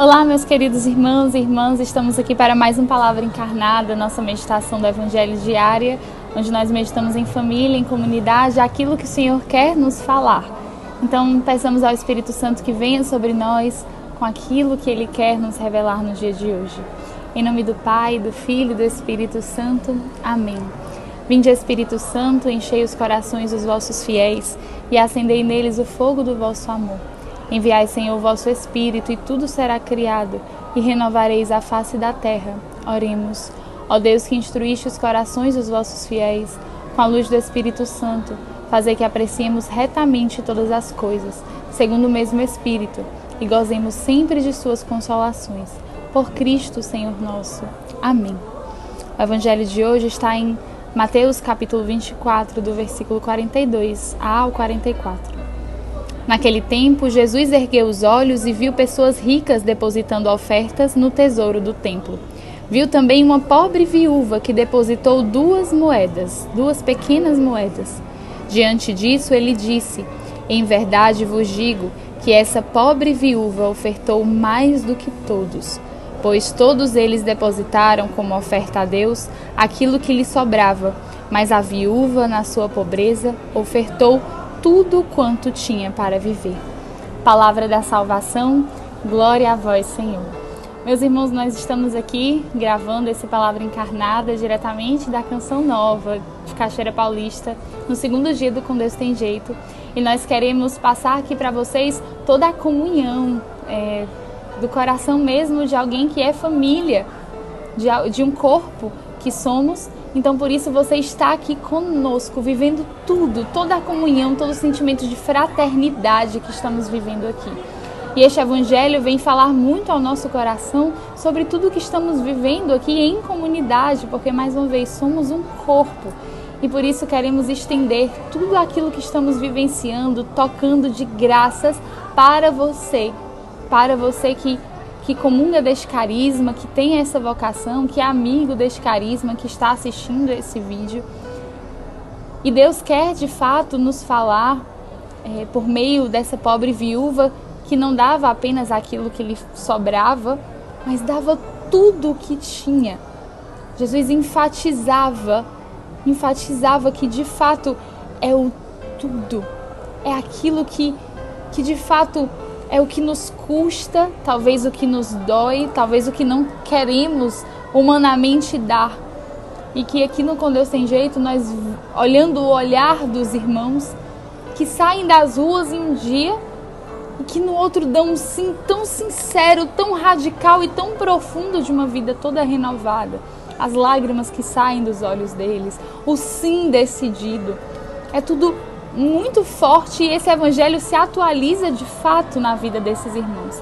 Olá, meus queridos irmãos e irmãs, estamos aqui para mais um Palavra Encarnada, nossa meditação do Evangelho diária, onde nós meditamos em família, em comunidade, aquilo que o Senhor quer nos falar. Então, peçamos ao Espírito Santo que venha sobre nós com aquilo que Ele quer nos revelar no dia de hoje. Em nome do Pai, do Filho e do Espírito Santo. Amém. Vinde, Espírito Santo, enchei os corações dos vossos fiéis e acendei neles o fogo do vosso amor. Enviai, Senhor, o vosso Espírito, e tudo será criado, e renovareis a face da terra. Oremos. Ó Deus que instruíste os corações dos vossos fiéis, com a luz do Espírito Santo, fazei que apreciemos retamente todas as coisas, segundo o mesmo Espírito, e gozemos sempre de suas consolações. Por Cristo, Senhor nosso. Amém. O evangelho de hoje está em Mateus capítulo 24, do versículo 42 ao 44. Naquele tempo, Jesus ergueu os olhos e viu pessoas ricas depositando ofertas no tesouro do templo. Viu também uma pobre viúva que depositou duas moedas, duas pequenas moedas. Diante disso, ele disse: Em verdade vos digo que essa pobre viúva ofertou mais do que todos, pois todos eles depositaram como oferta a Deus aquilo que lhe sobrava, mas a viúva, na sua pobreza, ofertou tudo quanto tinha para viver. Palavra da salvação, glória a vós, Senhor. Meus irmãos, nós estamos aqui gravando esse Palavra Encarnada diretamente da Canção Nova de Cachoeira Paulista, no segundo dia do Com Deus Tem Jeito. E nós queremos passar aqui para vocês toda a comunhão é, do coração mesmo de alguém que é família, de, de um corpo que somos então, por isso, você está aqui conosco, vivendo tudo, toda a comunhão, todo o sentimento de fraternidade que estamos vivendo aqui. E este Evangelho vem falar muito ao nosso coração sobre tudo que estamos vivendo aqui em comunidade, porque, mais uma vez, somos um corpo. E por isso queremos estender tudo aquilo que estamos vivenciando, tocando de graças para você, para você que que comunga deste carisma, que tem essa vocação, que é amigo deste carisma, que está assistindo esse vídeo. E Deus quer de fato nos falar é, por meio dessa pobre viúva que não dava apenas aquilo que lhe sobrava, mas dava tudo o que tinha. Jesus enfatizava, enfatizava que de fato é o tudo, é aquilo que, que de fato é o que nos custa, talvez o que nos dói, talvez o que não queremos humanamente dar. E que aqui no Com Deus Tem Jeito, nós olhando o olhar dos irmãos que saem das ruas em um dia e que no outro dão um sim tão sincero, tão radical e tão profundo de uma vida toda renovada. As lágrimas que saem dos olhos deles, o sim decidido. É tudo muito forte e esse evangelho se atualiza de fato na vida desses irmãos.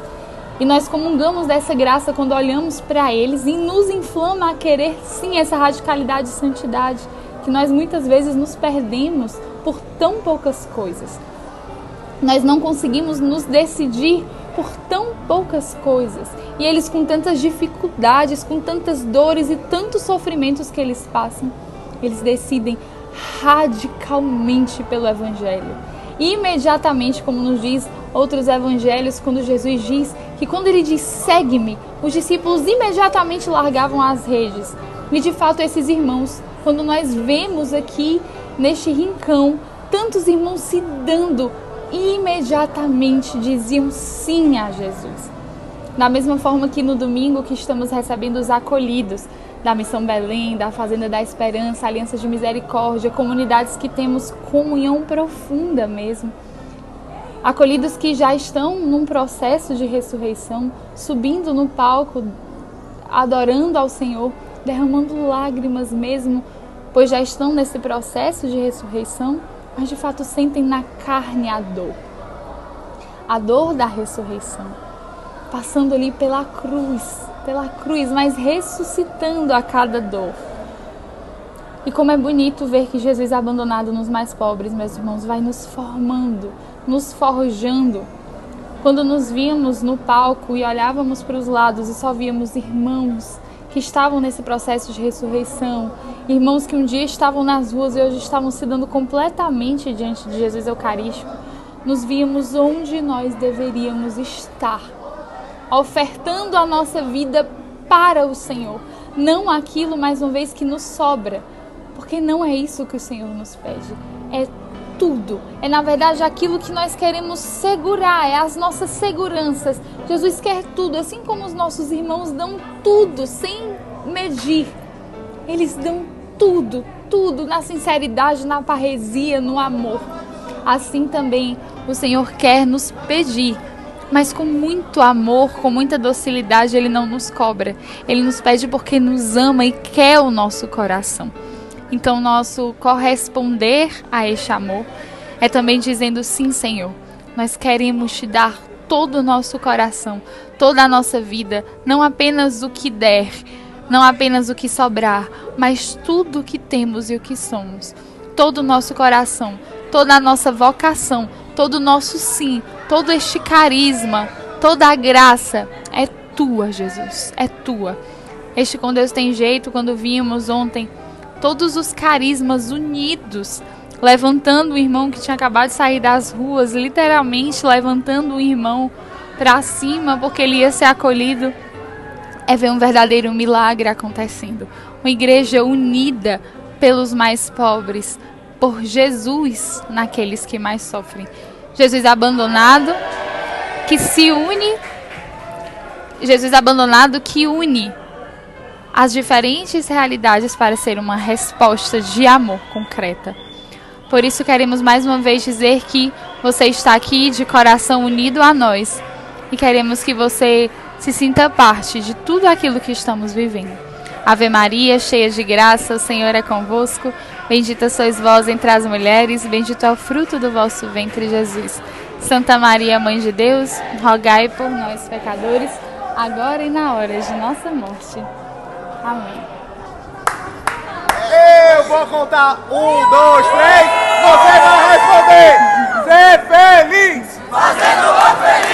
E nós comungamos dessa graça quando olhamos para eles e nos inflama a querer sim essa radicalidade e santidade que nós muitas vezes nos perdemos por tão poucas coisas. Nós não conseguimos nos decidir por tão poucas coisas. E eles com tantas dificuldades, com tantas dores e tantos sofrimentos que eles passam, eles decidem radicalmente pelo Evangelho. Imediatamente, como nos diz outros evangelhos, quando Jesus diz que quando ele diz segue-me, os discípulos imediatamente largavam as redes. E de fato, esses irmãos, quando nós vemos aqui neste rincão, tantos irmãos se dando, imediatamente diziam sim a Jesus. Da mesma forma que no domingo que estamos recebendo os acolhidos, da Missão Belém, da Fazenda da Esperança, Alianças de Misericórdia, comunidades que temos comunhão profunda mesmo. Acolhidos que já estão num processo de ressurreição, subindo no palco, adorando ao Senhor, derramando lágrimas mesmo, pois já estão nesse processo de ressurreição, mas de fato sentem na carne a dor. A dor da ressurreição, passando ali pela cruz, pela cruz, mas ressuscitando a cada dor. E como é bonito ver que Jesus, abandonado nos mais pobres, meus irmãos, vai nos formando, nos forjando. Quando nos víamos no palco e olhávamos para os lados e só víamos irmãos que estavam nesse processo de ressurreição, irmãos que um dia estavam nas ruas e hoje estavam se dando completamente diante de Jesus Eucarístico, nos víamos onde nós deveríamos estar ofertando a nossa vida para o Senhor, não aquilo mais uma vez que nos sobra, porque não é isso que o Senhor nos pede. É tudo. É na verdade aquilo que nós queremos segurar, é as nossas seguranças. Jesus quer tudo, assim como os nossos irmãos dão tudo sem medir. Eles dão tudo, tudo na sinceridade, na parresia, no amor. Assim também o Senhor quer nos pedir, mas com muito amor, com muita docilidade, Ele não nos cobra. Ele nos pede porque nos ama e quer o nosso coração. Então, nosso corresponder a este amor é também dizendo: sim, Senhor, nós queremos te dar todo o nosso coração, toda a nossa vida, não apenas o que der, não apenas o que sobrar, mas tudo o que temos e o que somos. Todo o nosso coração, toda a nossa vocação, todo o nosso sim, todo este carisma, toda a graça é tua, Jesus, é tua. Este com Deus tem jeito, quando vimos ontem, todos os carismas unidos, levantando o irmão que tinha acabado de sair das ruas, literalmente levantando o irmão para cima porque ele ia ser acolhido. É ver um verdadeiro milagre acontecendo. Uma igreja unida pelos mais pobres, por Jesus naqueles que mais sofrem. Jesus abandonado que se une, Jesus abandonado que une as diferentes realidades para ser uma resposta de amor concreta. Por isso queremos mais uma vez dizer que você está aqui de coração unido a nós e queremos que você se sinta parte de tudo aquilo que estamos vivendo. Ave Maria, cheia de graça, o Senhor é convosco. Bendita sois vós entre as mulheres, bendito é o fruto do vosso ventre, Jesus. Santa Maria, Mãe de Deus, rogai por nós, pecadores, agora e na hora de nossa morte. Amém. Eu vou contar um, dois, três. Você vai responder. Ser feliz. Fazendo o feliz.